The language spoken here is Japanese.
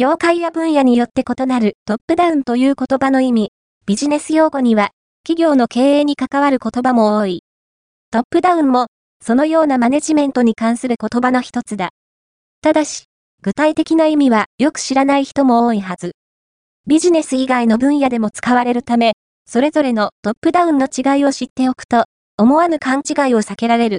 業界や分野によって異なるトップダウンという言葉の意味、ビジネス用語には、企業の経営に関わる言葉も多い。トップダウンも、そのようなマネジメントに関する言葉の一つだ。ただし、具体的な意味はよく知らない人も多いはず。ビジネス以外の分野でも使われるため、それぞれのトップダウンの違いを知っておくと、思わぬ勘違いを避けられる。